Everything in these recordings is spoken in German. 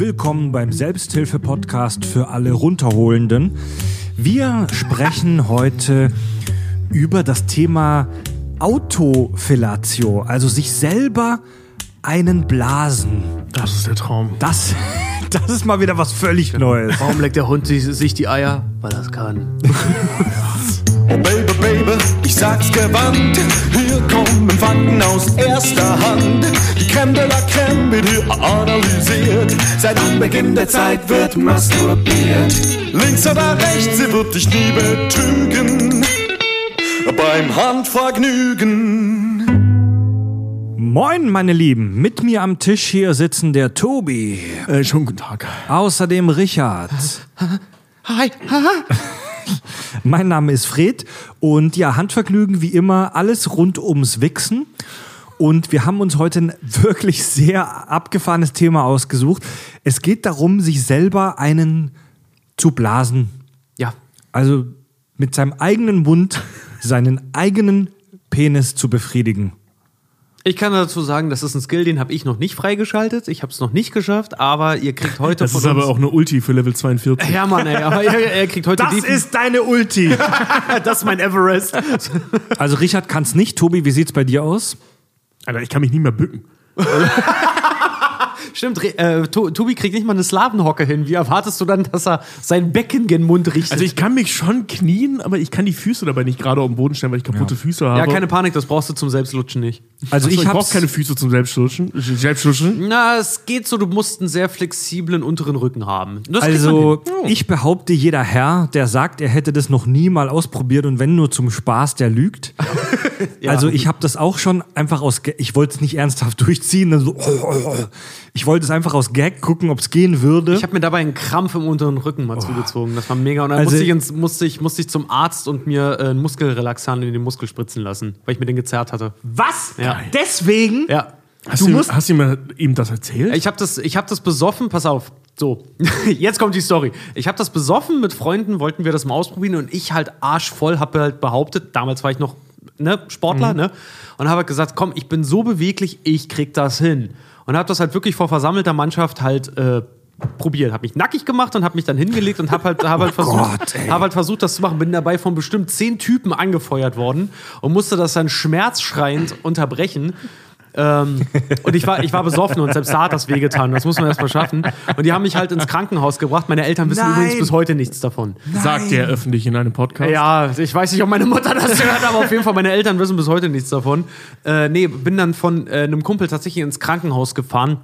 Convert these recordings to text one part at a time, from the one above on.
willkommen beim Selbsthilfe-Podcast für alle Runterholenden. Wir sprechen heute über das Thema Autofellatio, also sich selber einen blasen. Das ist der Traum. Das, das ist mal wieder was völlig Neues. Warum leckt der Hund sich, sich die Eier? Weil er es kann. Baby, ich sag's gewandt. Hier kommen Fakten aus erster Hand. Die Creme de la Creme wird hier analysiert. Seit Anbeginn der Zeit wird masturbiert. Links oder rechts, sie wird dich nie betrügen. Beim Handvergnügen. Moin, meine Lieben. Mit mir am Tisch hier sitzen der Tobi. Äh, schönen guten Tag. Außerdem Richard. Hi. Mein Name ist Fred und ja, Handvergnügen wie immer, alles rund ums Wichsen. Und wir haben uns heute ein wirklich sehr abgefahrenes Thema ausgesucht. Es geht darum, sich selber einen zu blasen. Ja. Also mit seinem eigenen Mund seinen eigenen Penis zu befriedigen. Ich kann dazu sagen, das ist ein Skill, den habe ich noch nicht freigeschaltet. Ich habe es noch nicht geschafft, aber ihr kriegt heute Das von ist uns aber auch eine Ulti für Level 42. ja, Mann, ey, aber ihr, ihr kriegt heute Das ist deine Ulti. das ist mein Everest. Also Richard kann es nicht. Tobi, wie sieht's bei dir aus? Alter, ich kann mich nicht mehr bücken. Stimmt, äh, To- Tobi kriegt nicht mal eine Slavenhocke hin. Wie erwartest du dann, dass er sein Becken gen Mund richtet? Also ich kann mich schon knien, aber ich kann die Füße dabei nicht gerade auf den Boden stellen, weil ich kaputte Füße habe. ja, keine Panik, das brauchst du zum Selbstlutschen nicht. Also Achso, ich ich habe brauche keine Füße zum Selbstschutschen. Selbstschutschen. Na, es geht so, du musst einen sehr flexiblen unteren Rücken haben. Das Also, hin. ich behaupte, jeder Herr, der sagt, er hätte das noch nie mal ausprobiert und wenn nur zum Spaß, der lügt. Also, ich habe das auch schon einfach aus, Ga- ich wollte es nicht ernsthaft durchziehen. Also, ich wollte es einfach aus Gag gucken, ob es gehen würde. Ich habe mir dabei einen Krampf im unteren Rücken mal zugezogen. Das war mega. Und dann Also- musste, ich ins, musste, ich, musste ich zum Arzt und mir äh, einen Muskelrelaxant in den Muskel spritzen lassen, weil ich mir den gezerrt hatte. Was? Ja. Deswegen? Ja. Hast Du du, ihm- musst- hast du ihm, ihm das erzählt? Ich habe das, ich hab das besoffen, pass auf. So, jetzt kommt die Story. Ich habe das besoffen mit Freunden, wollten wir das mal ausprobieren und ich halt arschvoll habe halt behauptet, damals war ich noch ne, Sportler, ne? Und habe halt gesagt, komm, ich bin so beweglich, ich krieg das hin. Und habe das halt wirklich vor versammelter Mannschaft halt äh, probiert. Habe mich nackig gemacht und habe mich dann hingelegt und habe halt, hab halt, versucht, Gott, ey. hab halt versucht, das zu machen. Bin dabei von bestimmt zehn Typen angefeuert worden und musste das dann schmerzschreiend unterbrechen. Ähm, und ich war, ich war besoffen und selbst da hat das wehgetan. Das muss man erst mal schaffen. Und die haben mich halt ins Krankenhaus gebracht. Meine Eltern wissen Nein. übrigens bis heute nichts davon. Sagt er öffentlich in einem Podcast. Ja, ich weiß nicht, ob meine Mutter das hört, aber auf jeden Fall, meine Eltern wissen bis heute nichts davon. Äh, nee, bin dann von äh, einem Kumpel tatsächlich ins Krankenhaus gefahren.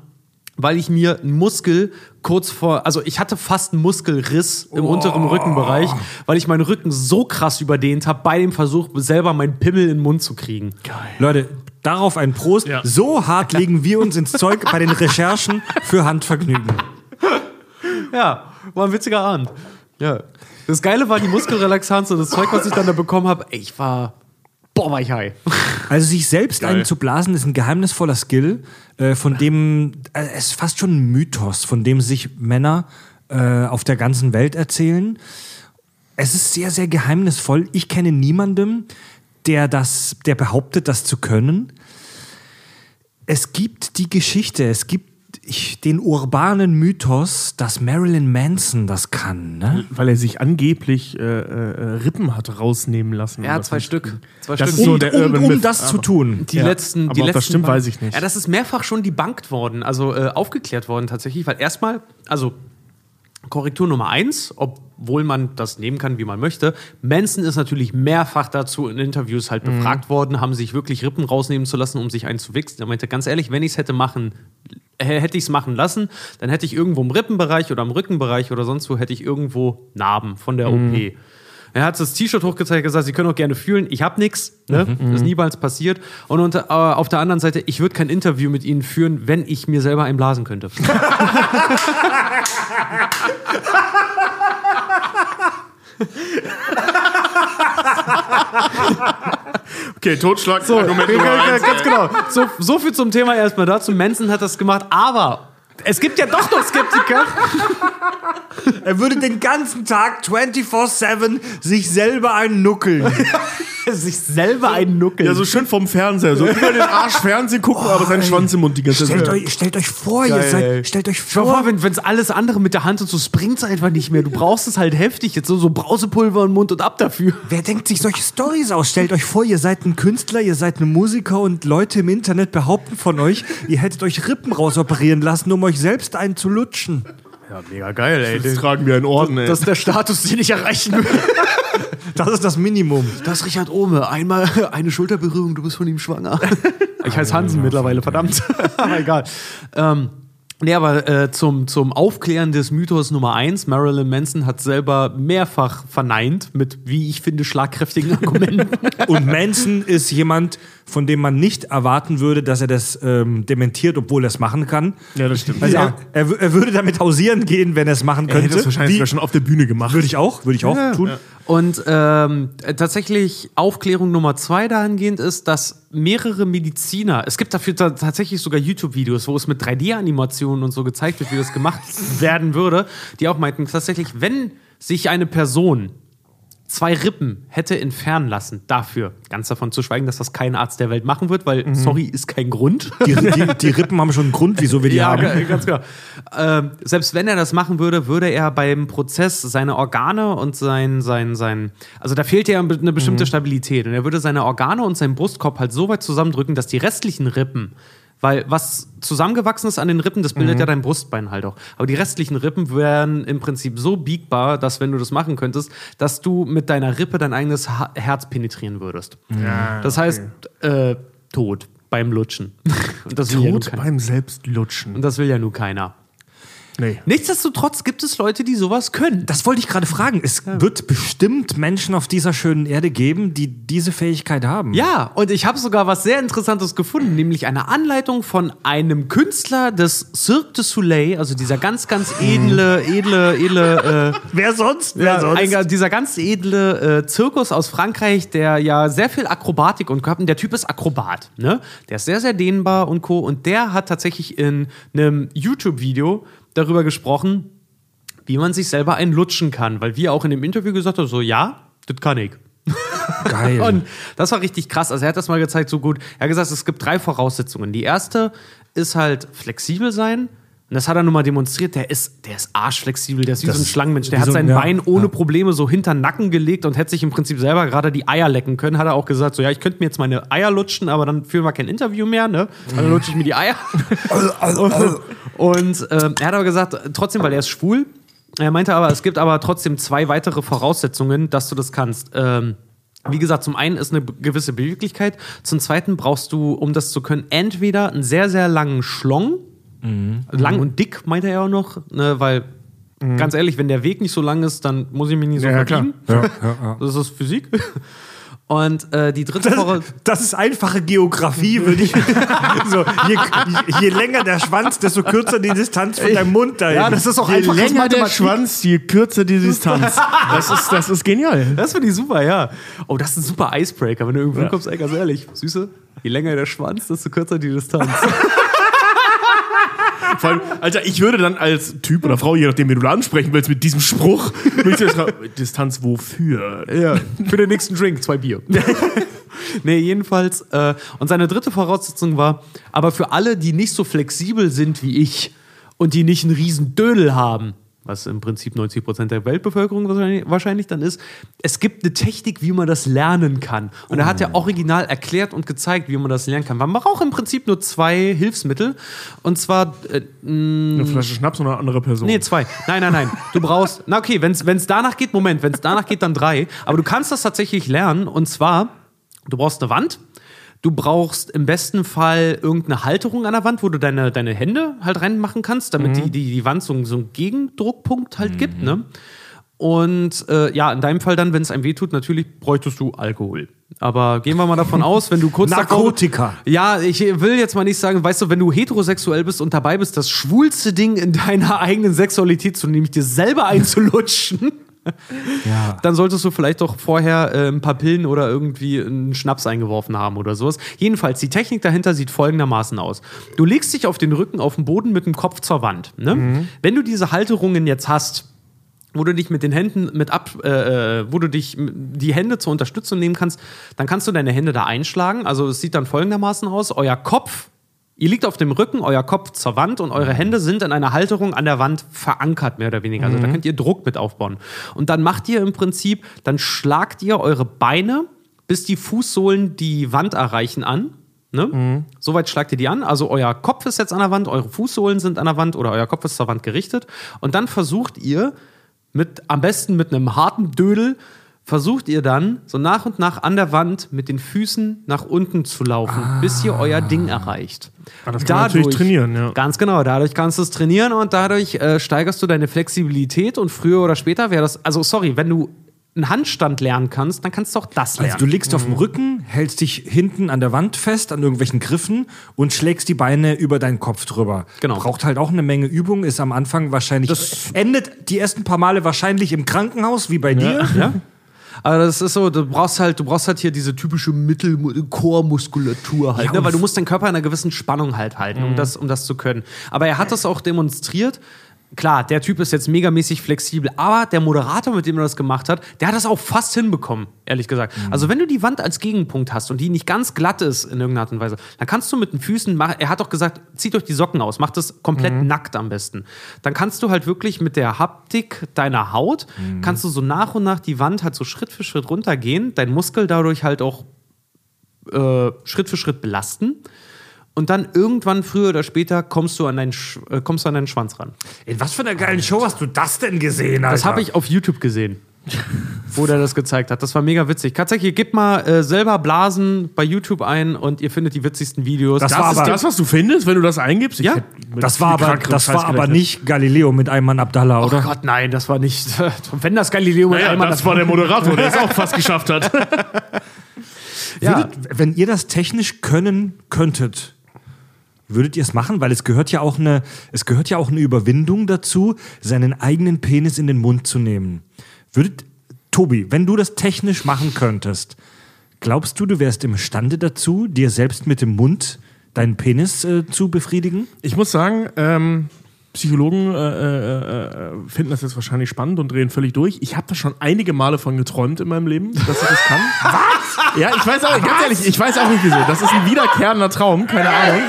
Weil ich mir einen Muskel kurz vor, also ich hatte fast einen Muskelriss im unteren Rückenbereich, weil ich meinen Rücken so krass überdehnt habe bei dem Versuch, selber meinen Pimmel in den Mund zu kriegen. Leute, darauf ein Prost. Ja. So hart legen wir uns ins Zeug bei den Recherchen für Handvergnügen. Ja, war ein witziger Abend. Ja. Das Geile war die Muskelrelaxanz und das Zeug, was ich dann da bekommen habe. ey, Ich war, boah, war ich high. Also sich selbst Geil. einen zu blasen ist ein geheimnisvoller Skill, äh, von dem äh, es ist fast schon ein Mythos, von dem sich Männer äh, auf der ganzen Welt erzählen. Es ist sehr, sehr geheimnisvoll. Ich kenne niemanden, der das, der behauptet, das zu können. Es gibt die Geschichte, es gibt ich, den urbanen Mythos, dass Marilyn Manson das kann. Ne? Weil er sich angeblich äh, äh, Rippen hat rausnehmen lassen. Ja, zwei Stück. Zwei Das Stück. ist so Um, der um, Urban um Myth, das zu tun. Die Ja, letzten, aber die ob das letzten stimmt, Bank- weiß ich nicht. Ja, das ist mehrfach schon debunked worden, also äh, aufgeklärt worden tatsächlich, weil erstmal, also Korrektur Nummer eins, obwohl man das nehmen kann, wie man möchte. Manson ist natürlich mehrfach dazu in Interviews halt Mhm. befragt worden, haben sich wirklich Rippen rausnehmen zu lassen, um sich einen zu wichsen. Er meinte, ganz ehrlich, wenn ich es hätte machen, äh, hätte ich es machen lassen, dann hätte ich irgendwo im Rippenbereich oder im Rückenbereich oder sonst wo hätte ich irgendwo Narben von der Mhm. OP. Er hat das T-Shirt hochgezeigt, gesagt, Sie können auch gerne fühlen. Ich habe nichts, ne? Mhm. Das ist niemals passiert. Und unter, äh, auf der anderen Seite, ich würde kein Interview mit Ihnen führen, wenn ich mir selber einblasen könnte. Okay, Totschlag. So, Argument Nummer eins, ganz ey. genau. So, so viel zum Thema erstmal dazu. Manson hat das gemacht, aber es gibt ja doch noch Skeptiker. Er würde den ganzen Tag 24-7 sich selber einen nuckeln. sich selber einen Nuckel. Ja, so schön vom Fernseher. So über den Arsch Fernsehen gucken, aber seinen Schwanz im Mund die ganze Stellt Zeit. euch, stellt euch vor, ihr Geil, ey. seid, stellt euch vor, vor, wenn es alles andere mit der Hand und so, es bringt einfach nicht mehr. Du brauchst es halt heftig. Jetzt so, so Brausepulver im Mund und ab dafür. wer denkt sich solche Stories aus? Stellt euch vor, ihr seid ein Künstler, ihr seid ein Musiker und Leute im Internet behaupten von euch, ihr hättet euch Rippen rausoperieren lassen, um euch selbst einen zu lutschen. Ja, mega geil, ey. Das tragen wir in Orden, ey. Das ist der Status, den ich erreichen will. Das ist das Minimum. Das ist Richard Ohme. Einmal eine Schulterberührung, du bist von ihm schwanger. Ich heiße Hansen mittlerweile, verdammt. aber egal. Ähm, nee, aber äh, zum, zum Aufklären des Mythos Nummer eins: Marilyn Manson hat selber mehrfach verneint mit, wie ich finde, schlagkräftigen Argumenten. Und Manson ist jemand, von dem man nicht erwarten würde, dass er das ähm, dementiert, obwohl er es machen kann. ja, das stimmt. Also ja. er, er, wü- würde damit hausieren gehen, wenn er es machen Er hätte könnte. das wahrscheinlich Wie- sogar schon auf der Bühne gemacht. Würde ich auch, würde ich auch tun. Und ähm, tatsächlich Aufklärung Nummer zwei dahingehend ist, dass mehrere Mediziner, es gibt dafür ta- tatsächlich sogar YouTube-Videos, wo es mit 3D-Animationen und so gezeigt wird, wie das gemacht werden würde, die auch meinten, tatsächlich, wenn sich eine Person zwei Rippen hätte entfernen lassen dafür, ganz davon zu schweigen, dass das kein Arzt der Welt machen wird, weil, sorry, ist kein Grund. Die, die, die Rippen haben schon einen Grund, wieso wir die Ja, haben. ga- ganz genau. Ähm, selbst wenn er das machen würde, würde er beim Prozess seine Organe und sein, sein, sein, also da fehlt ja eine bestimmte Stabilität und er würde seine Organe und seinen Brustkorb halt so weit zusammendrücken, dass die restlichen Rippen, weil was zusammengewachsen ist an den Rippen, das bildet ja dein Brustbein halt auch. Aber die restlichen Rippen wären im Prinzip so biegbar, dass wenn du das machen könntest, dass du mit deiner Rippe dein eigenes ha Herz penetrieren würdest. das heißt, äh, tot beim Lutschen. Und das will ja beim Selbstlutschen. Und das will ja nur keiner. Nee. Nichtsdestotrotz gibt es Leute, die sowas können. Das wollte ich gerade fragen. Es wird bestimmt Menschen auf dieser schönen Erde geben, die diese Fähigkeit haben. Ja, und ich habe sogar was sehr Interessantes gefunden, nämlich eine Anleitung von einem Künstler des Cirque du Soleil, also dieser ganz, ganz edle, edle, edle, äh, Wer sonst? ja, ein, dieser ganz edle äh, Zirkus aus Frankreich, der ja sehr viel Akrobatik und. Und der Typ ist Akrobat, ne? Der ist sehr, sehr dehnbar und co. Und der hat tatsächlich in einem YouTube-Video darüber gesprochen, wie man sich selber einlutschen kann. Weil wir auch in dem Interview gesagt haben, so, ja, das kann ich. Geil. Und das war richtig krass. Also er hat das mal gezeigt, so gut. Er hat gesagt, es gibt drei Voraussetzungen. Die erste ist halt flexibel sein. Und das hat er nun mal demonstriert. Der ist, der ist arschflexibel. Der ist wie Das so ein Schlangenmensch. Der hat so sein ein- ja, Bein ohne ja. Probleme so hinter den Nacken gelegt und hätte sich im Prinzip selber gerade die Eier lecken können. Hat er auch gesagt, so ja, ich könnte mir jetzt meine Eier lutschen, aber dann führen wir kein Interview mehr, ne? Dann lutsche ich mir die Eier. und ähm, er hat aber gesagt, trotzdem, weil er ist schwul. Er meinte aber, es gibt aber trotzdem zwei weitere Voraussetzungen, dass du das kannst. Ähm, wie gesagt, zum einen ist eine gewisse Beweglichkeit, zum zweiten brauchst du, um das zu können, entweder einen sehr, sehr langen Schlong, lang und dick, meinte er auch noch, ne, weil, ganz ehrlich, wenn der Weg nicht so lang ist, dann muss ich mich nicht so Ja, ja, klar. verbiegen. Das ist Physik. Und äh, die dritte Voraussetzung. Das ist einfache Geografie, würde ich. so, je, je länger der Schwanz, desto kürzer die Distanz von deinem Mund dahin. Ja, das ist auch Je einfach länger der Schwanz, je kürzer die Distanz. Das ist, das ist genial. Das finde ich super, ja. Oh, das ist ein super Icebreaker, wenn du irgendwo Ja. kommst, ey, ganz ehrlich. Süße, je länger der Schwanz, desto kürzer die Distanz. Vor allem, Alter, ich würde dann als Typ oder Frau, je nachdem, wen du da ansprechen willst, mit diesem Spruch, Distanz wofür? ja, für den nächsten Drink zwei Bier. nee, jedenfalls. Äh, und seine dritte Voraussetzung war, aber für alle, die nicht so flexibel sind wie ich und die nicht einen riesen Dödel haben, was im Prinzip 90 Prozent der Weltbevölkerung wahrscheinlich, wahrscheinlich dann ist, es gibt eine Technik, wie man das lernen kann. Und er hat ja original erklärt und gezeigt, wie man das lernen kann. Man braucht im Prinzip nur zwei Hilfsmittel. Und zwar äh, Eine Flasche Schnaps oder eine andere Person? Nee, zwei. Nein, nein, nein. Du brauchst, na okay, wenn es danach geht, Moment, wenn es danach geht, dann drei. Aber du kannst das tatsächlich lernen. Und zwar, du brauchst eine Wand. Du brauchst im besten Fall irgendeine Halterung an der Wand, wo du deine, deine Hände halt reinmachen kannst, damit die, die, die Wand so, so einen Gegendruckpunkt halt gibt. Ne? Und äh, ja, in deinem Fall dann, wenn es einem wehtut, natürlich bräuchtest du Alkohol. Aber gehen wir mal davon aus, wenn du kurz davor- Narkotika. ja, ich will jetzt mal nicht sagen, weißt du, wenn du heterosexuell bist und dabei bist, das schwulste Ding in deiner eigenen Sexualität zu nehmen, nämlich dir selber einzulutschen, Ja. dann solltest du vielleicht doch vorher äh, ein paar Pillen oder irgendwie einen Schnaps eingeworfen haben oder sowas. Jedenfalls, die Technik dahinter sieht folgendermaßen aus. Du legst dich auf den Rücken auf den Boden mit dem Kopf zur Wand. Ne? Wenn du diese Halterungen jetzt hast, wo du dich mit den Händen mit ab, äh, äh, wo du dich die Hände zur Unterstützung nehmen kannst, dann kannst du deine Hände da einschlagen. Also es sieht dann folgendermaßen aus: Euer Kopf, ihr liegt auf dem Rücken, euer Kopf zur Wand und eure Hände sind in einer Halterung an der Wand verankert, mehr oder weniger. Also da könnt ihr Druck mit aufbauen. Und dann macht ihr im Prinzip, dann schlagt ihr eure Beine, bis die Fußsohlen die Wand erreichen an. Ne? Soweit schlagt ihr die an. Also euer Kopf ist jetzt an der Wand, eure Fußsohlen sind an der Wand oder euer Kopf ist zur Wand gerichtet. Und dann versucht ihr mit, am besten mit einem harten Dödel, versucht ihr dann so nach und nach an der Wand mit den Füßen nach unten zu laufen, bis ihr euer Ding erreicht. Ah, das kann man natürlich trainieren, ja. Ganz genau, dadurch kannst du es trainieren und dadurch äh, steigerst du deine Flexibilität und früher oder später wäre das, also sorry, wenn du einen Handstand lernen kannst, dann kannst du auch das lernen. Also du liegst auf dem Rücken, hältst dich hinten an der Wand fest, an irgendwelchen Griffen und schlägst die Beine über deinen Kopf drüber. Genau. Braucht halt auch eine Menge Übung, ist am Anfang wahrscheinlich, endet die ersten paar Male wahrscheinlich im Krankenhaus, wie bei dir. Ja. Aber das ist so, du brauchst halt, du brauchst halt hier diese typische Mittelchormuskulatur halt, Ja, ne? weil du musst deinen Körper in einer gewissen Spannung halt halten, um, das, um das zu können. Aber er hat das auch demonstriert. Klar, der Typ ist jetzt megamäßig flexibel, aber der Moderator, mit dem er das gemacht hat, der hat das auch fast hinbekommen, ehrlich gesagt. Also, wenn du die Wand als Gegenpunkt hast und die nicht ganz glatt ist in irgendeiner Art und Weise, dann kannst du mit den Füßen machen. Er hat doch gesagt, zieht euch die Socken aus, macht das komplett nackt am besten. Dann kannst du halt wirklich mit der Haptik deiner Haut, kannst du so nach und nach die Wand halt so Schritt für Schritt runtergehen, dein Muskel dadurch halt auch äh, Schritt für Schritt belasten. Und dann irgendwann, früher oder später, kommst du an deinen, Sch äh, kommst du an deinen Schwanz ran. In was für einer geilen Show hast du das denn gesehen, Alter? Das habe ich auf YouTube gesehen, wo der das gezeigt hat. Das war mega witzig. Tatsächlich, gebt mal äh, selber Blasen bei YouTube ein und ihr findet die witzigsten Videos. Das Das, war ist aber- das, was du findest, wenn du das eingibst? Ich Ja. Das war aber, das war aber nicht Galileo mit Ayman Abdallah, Oh oder? Gott, nein, das war nicht. Wenn das Galileo mit Naja, einmal das war der Moderator, der es auch fast geschafft hat. ja. Würdet, wenn ihr das technisch können könntet, würdet ihr es machen? Weil es gehört ja auch eine, es gehört ja auch eine Überwindung dazu, seinen eigenen Penis in den Mund zu nehmen. Würdet, Tobi, wenn du das technisch machen könntest, glaubst du, du wärst imstande dazu, dir selbst mit dem Mund deinen Penis äh, zu befriedigen? Ich muss sagen, ähm, Psychologen äh, äh, äh, finden das jetzt wahrscheinlich spannend und drehen völlig durch. Ich habe da schon einige Male von geträumt in meinem Leben, dass ich das kann. Was? Ja, ich weiß auch, ganz ehrlich, ich weiß auch nicht wieso. Das ist ein wiederkehrender Traum, keine Ahnung.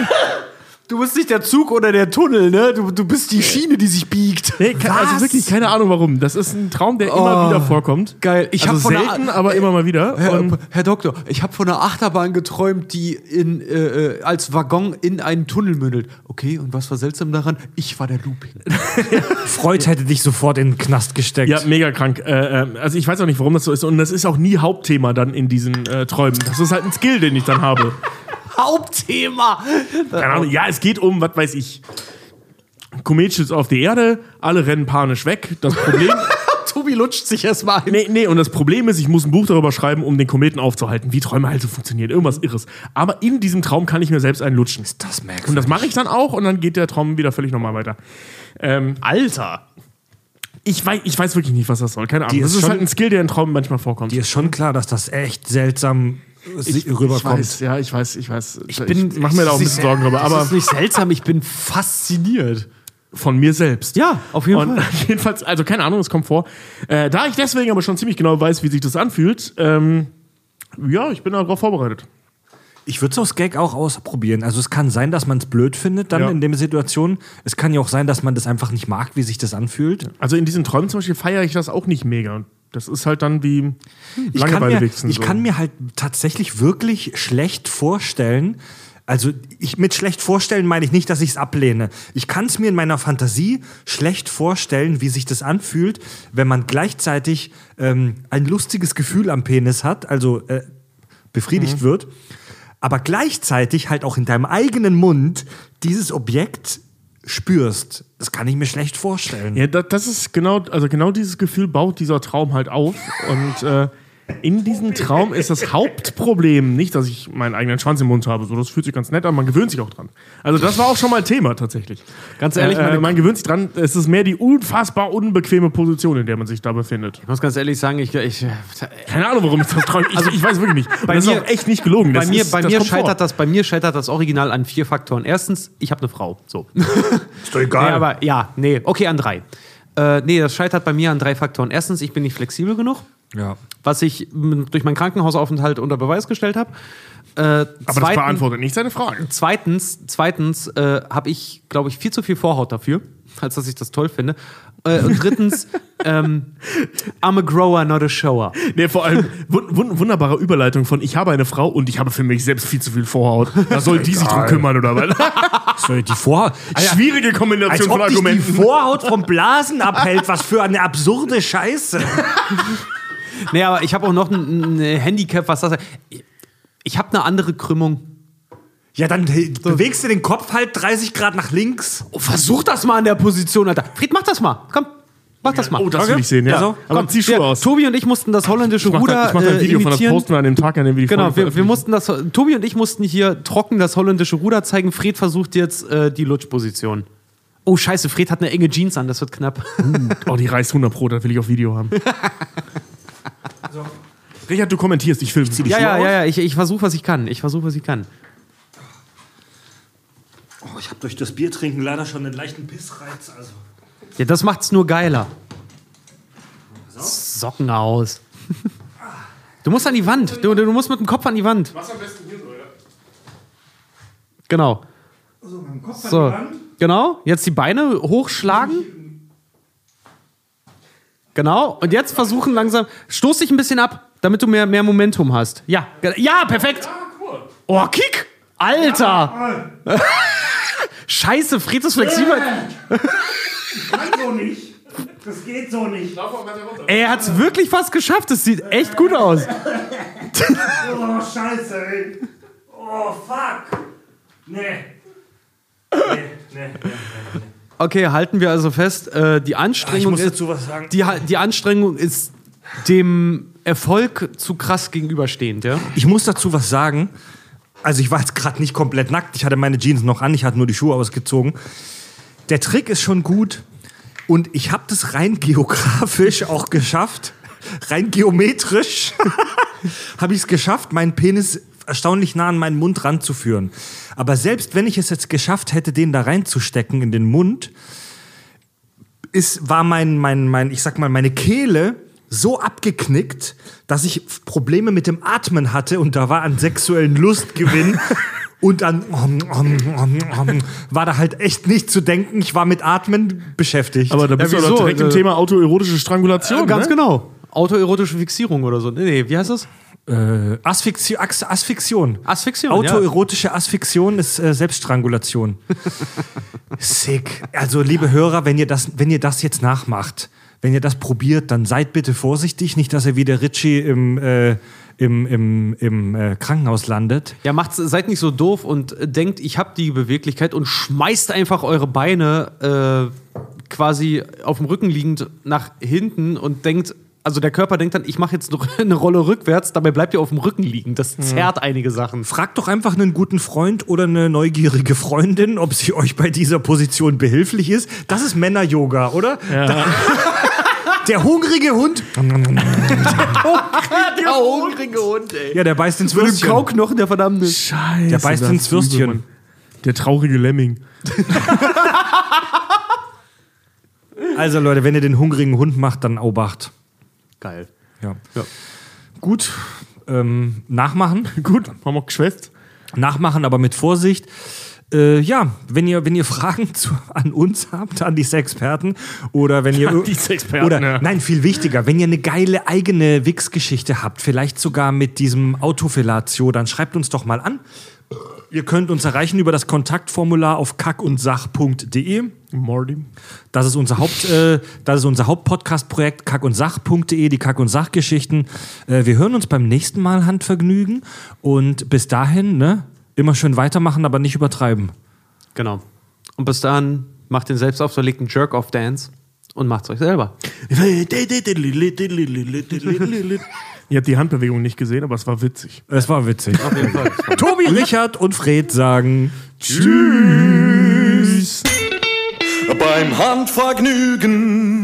Du bist nicht der Zug oder der Tunnel, ne? Du, du bist die Schiene, die sich biegt. Nee, ke- also wirklich keine Ahnung warum. Das ist ein Traum, der immer wieder vorkommt. geil. Ich also hab von der- selten, aber immer mal wieder. Herr, Und Herr Doktor, ich habe von einer Achterbahn geträumt, die in, äh, äh, als Waggon in einen Tunnel mündet. Okay, und was war seltsam daran? Ich war der Looping. Freud hätte dich sofort in den Knast gesteckt. ja, mega krank. Äh, äh, also ich weiß auch nicht, warum das so ist. Und das ist auch nie Hauptthema dann in diesen äh, Träumen. Das ist halt ein Skill, den ich dann habe. Hauptthema! Keine Ahnung. Ja, es geht um, was weiß ich. Komet schützt auf die Erde, alle rennen panisch weg. Das Problem. Tobi lutscht sich erstmal ein. nee, nee, und das Problem ist, ich muss ein Buch darüber schreiben, um den Kometen aufzuhalten, wie Träume halt so funktionieren. Irgendwas Irres. Aber in diesem Traum kann ich mir selbst einen lutschen. Das merkwürdig. Und das mache ich dann auch und dann geht der Traum wieder völlig normal weiter. Ähm, Alter! ich, weiß, ich weiß wirklich nicht, was das soll. Keine Ahnung. Die Das ist ist schon- halt ein Skill, der in Träumen manchmal vorkommt. Dir ist schon klar, dass das echt seltsam Ich rüberkommt. weiß, ja, ich weiß, ich weiß. Ich, bin- mach mir da auch ein bisschen Sorgen drüber, Das aber ist nicht seltsam, ich bin fasziniert. von mir selbst. Ja, auf jeden Und Fall. jedenfalls, also keine Ahnung, es kommt vor. Äh, da ich deswegen aber schon ziemlich genau weiß, wie sich das anfühlt, ähm, ja, ich bin darauf vorbereitet. Ich würde es aus Gag auch ausprobieren. Also es kann sein, dass man es blöd findet dann Ja. in der Situation. Es kann ja auch sein, dass man das einfach nicht mag, wie sich das anfühlt. Also in diesen Träumen zum Beispiel feiere ich das auch nicht mega. Das ist halt dann wie Ich kann, mir, ich so. kann mir halt tatsächlich wirklich schlecht vorstellen, also ich mit schlecht vorstellen meine ich nicht, dass ich es ablehne. Ich kann es mir in meiner Fantasie schlecht vorstellen, wie sich das anfühlt, wenn man gleichzeitig ähm, ein lustiges Gefühl am Penis hat, also äh, befriedigt wird, aber gleichzeitig halt auch in deinem eigenen Mund dieses Objekt spürst. Das kann ich mir schlecht vorstellen. Ja, das, das ist genau, also genau dieses Gefühl baut dieser Traum halt auf. Und äh, in diesem Traum ist das Hauptproblem nicht, dass ich meinen eigenen Schwanz im Mund habe. So, das fühlt sich ganz nett an, man gewöhnt sich auch dran. Also das war auch schon mal Thema tatsächlich. Ganz ehrlich, äh, meine- man gewöhnt sich dran. Es ist mehr die unfassbar unbequeme Position, in der man sich da befindet. Ich muss ganz ehrlich sagen, ich, ich, Keine Ahnung, warum ich das träume. Ich, ich weiß wirklich nicht. Und bei das mir- ist auch echt nicht gelogen. bei Das mir, ist, bei, mir kommt vor. scheitert das, bei mir scheitert das Original an vier Faktoren. Erstens, ich habe eine Frau. So. Ist doch Nee, aber ja, nee, okay, an drei. Äh, nee, das scheitert bei mir an drei Faktoren. Erstens, ich bin nicht flexibel genug, Ja. was ich durch meinen Krankenhausaufenthalt unter Beweis gestellt habe. Äh, Aber das zweitens- beantwortet nicht seine Frage. Zweitens, zweitens äh, habe ich, glaube ich, viel zu viel Vorhaut dafür, als dass ich das toll finde. Äh, und drittens, ähm, I'm a grower, not a shower. Nee, vor allem wun wun wunderbare Überleitung von ich habe eine Frau und ich habe für mich selbst viel zu viel Vorhaut. Da soll die sich drum kümmern, oder was? So, die Vorhaut. Schwierige Als Kombination ob von dich die Argumenten. Vorhaut vom Blasen abhält. Was für eine absurde Scheiße. Nee, aber ich habe auch noch ein, ein Handicap, was das Ich habe eine andere Krümmung. Ja, dann äh, bewegst du den Kopf halt 30 Grad nach links. Oh, versuch das mal an der Position, Alter. Fried, mach das mal. Komm, mach das mal. Oh, das Okay. will ich sehen, ja. Also, Aber Komm, zieh Schuhe ja, aus. Tobi und ich mussten das holländische Ich mach, Ruder ich mach da ein äh, Video von, das posten wir an dem Tag, an dem wir die Genau, wir, wir mussten das. Tobi und ich mussten hier trocken das holländische Ruder zeigen. Fred versucht jetzt äh, die Lutschposition. Oh, scheiße, Fred hat eine enge Jeans an, das wird knapp. Oh, die reißt 100 Pro, das will ich auf Video haben. Richard, du kommentierst, ich filme. ja, ja, ja, ja, ich, ich versuche, was ich kann. Ich versuche, was ich kann. Oh, ich habe durch das Bier trinken leider schon einen leichten Pissreiz. Also. Ja, das macht's nur geiler. Socken aus. Du musst an die Wand. Du, du musst mit dem Kopf an die Wand. Was am besten hier so, ja? Genau. So, mit dem Kopf an So. die Wand. Genau. Jetzt die Beine hochschlagen. Genau. Und jetzt versuchen langsam. Stoß dich ein bisschen ab, damit du mehr, mehr Momentum hast. Ja. Ja, perfekt. Oh, Kick. Alter. Scheiße, Fred ist flexibel. Kann so nicht. Das geht so nicht. Ey, er hat's wirklich fast geschafft. Das sieht echt gut aus. Oh, scheiße, ey. Oh, fuck. Nee. Nee, nee, nee. Okay, halten wir also fest, äh, die Ich Anstrengung muss ist, dazu was sagen. die, die Anstrengung ist dem Erfolg zu krass gegenüberstehend, ja? Ich muss dazu was sagen. Also ich war jetzt gerade nicht komplett nackt. Ich hatte meine Jeans noch an. Ich hatte nur die Schuhe ausgezogen. Der Trick ist schon gut. Und ich habe das rein geografisch auch geschafft. Rein geometrisch habe ich es geschafft, meinen Penis erstaunlich nah an meinen Mund ranzuführen. Aber selbst wenn ich es jetzt geschafft hätte, den da reinzustecken in den Mund, ist, war mein, mein, mein, ich sag mal, meine Kehle so abgeknickt, dass ich Probleme mit dem Atmen hatte und da war an sexuellen Lustgewinn und an war da halt echt nicht zu denken. Ich war mit Atmen beschäftigt. Aber da bist Ja, du doch direkt im Äh, Thema autoerotische Strangulation. ganz ne? genau. Autoerotische Fixierung oder so. Nee, nee, wie heißt das? äh, Asphyxi Ax Asphyxion. Asphyxion, Autoerotische Asphyxion ist äh, Selbststrangulation. Sick. Also, liebe Hörer, wenn ihr, das, wenn ihr das jetzt nachmacht, wenn ihr das probiert, dann seid bitte vorsichtig, nicht, dass ihr wie der Ritchie im, äh, im, im, im äh, Krankenhaus landet. Ja, macht, seid nicht so doof und äh, denkt, ich habe die Beweglichkeit und schmeißt einfach eure Beine äh, quasi auf dem Rücken liegend nach hinten und denkt, also der Körper denkt dann, ich mache jetzt noch eine Rolle rückwärts, dabei bleibt ihr auf dem Rücken liegen. Das zerrt einige Sachen. Fragt doch einfach einen guten Freund oder eine neugierige Freundin, ob sie euch bei dieser Position behilflich ist. Das ist Männer-Yoga, oder? Da- Der hungrige Hund. Der hungrige Hund, ey. Ja, der beißt ins Mit dem Würstchen. Kauknochen, der verdammte. Scheiße. Der beißt ins übel, Würstchen. Der traurige Lemming. Also Leute, wenn ihr den hungrigen Hund macht, dann Obacht. Geil. Ja. Ja. Gut. Ähm, nachmachen. Gut, haben wir geschwätzt. Nachmachen, aber mit Vorsicht. Äh, ja, wenn ihr, wenn ihr Fragen zu, an uns habt, an die Sexperten, oder wenn ihr. An die Sexperten, Oder, ja. nein, viel wichtiger, wenn ihr eine geile eigene Wix-Geschichte habt, vielleicht sogar mit diesem Autofellatio, dann schreibt uns doch mal an. Ihr könnt uns erreichen über das Kontaktformular auf kackundsach.de. Morty. Das ist unser Haupt, äh, das ist unser Hauptpodcast-Projekt kackundsach.de, die Kack- und Sachgeschichten. Äh, wir hören uns beim nächsten Mal Handvergnügen und bis dahin, ne, immer schön weitermachen, aber nicht übertreiben. Genau. Und bis dahin macht den selbst auferlegten Jerk-Off-Dance und macht's euch selber. Ihr habt die Handbewegung nicht gesehen, aber es war witzig. Es war witzig. Auf jeden Fall. Tobi, Richard und Fred sagen Tschüss. Beim Handvergnügen.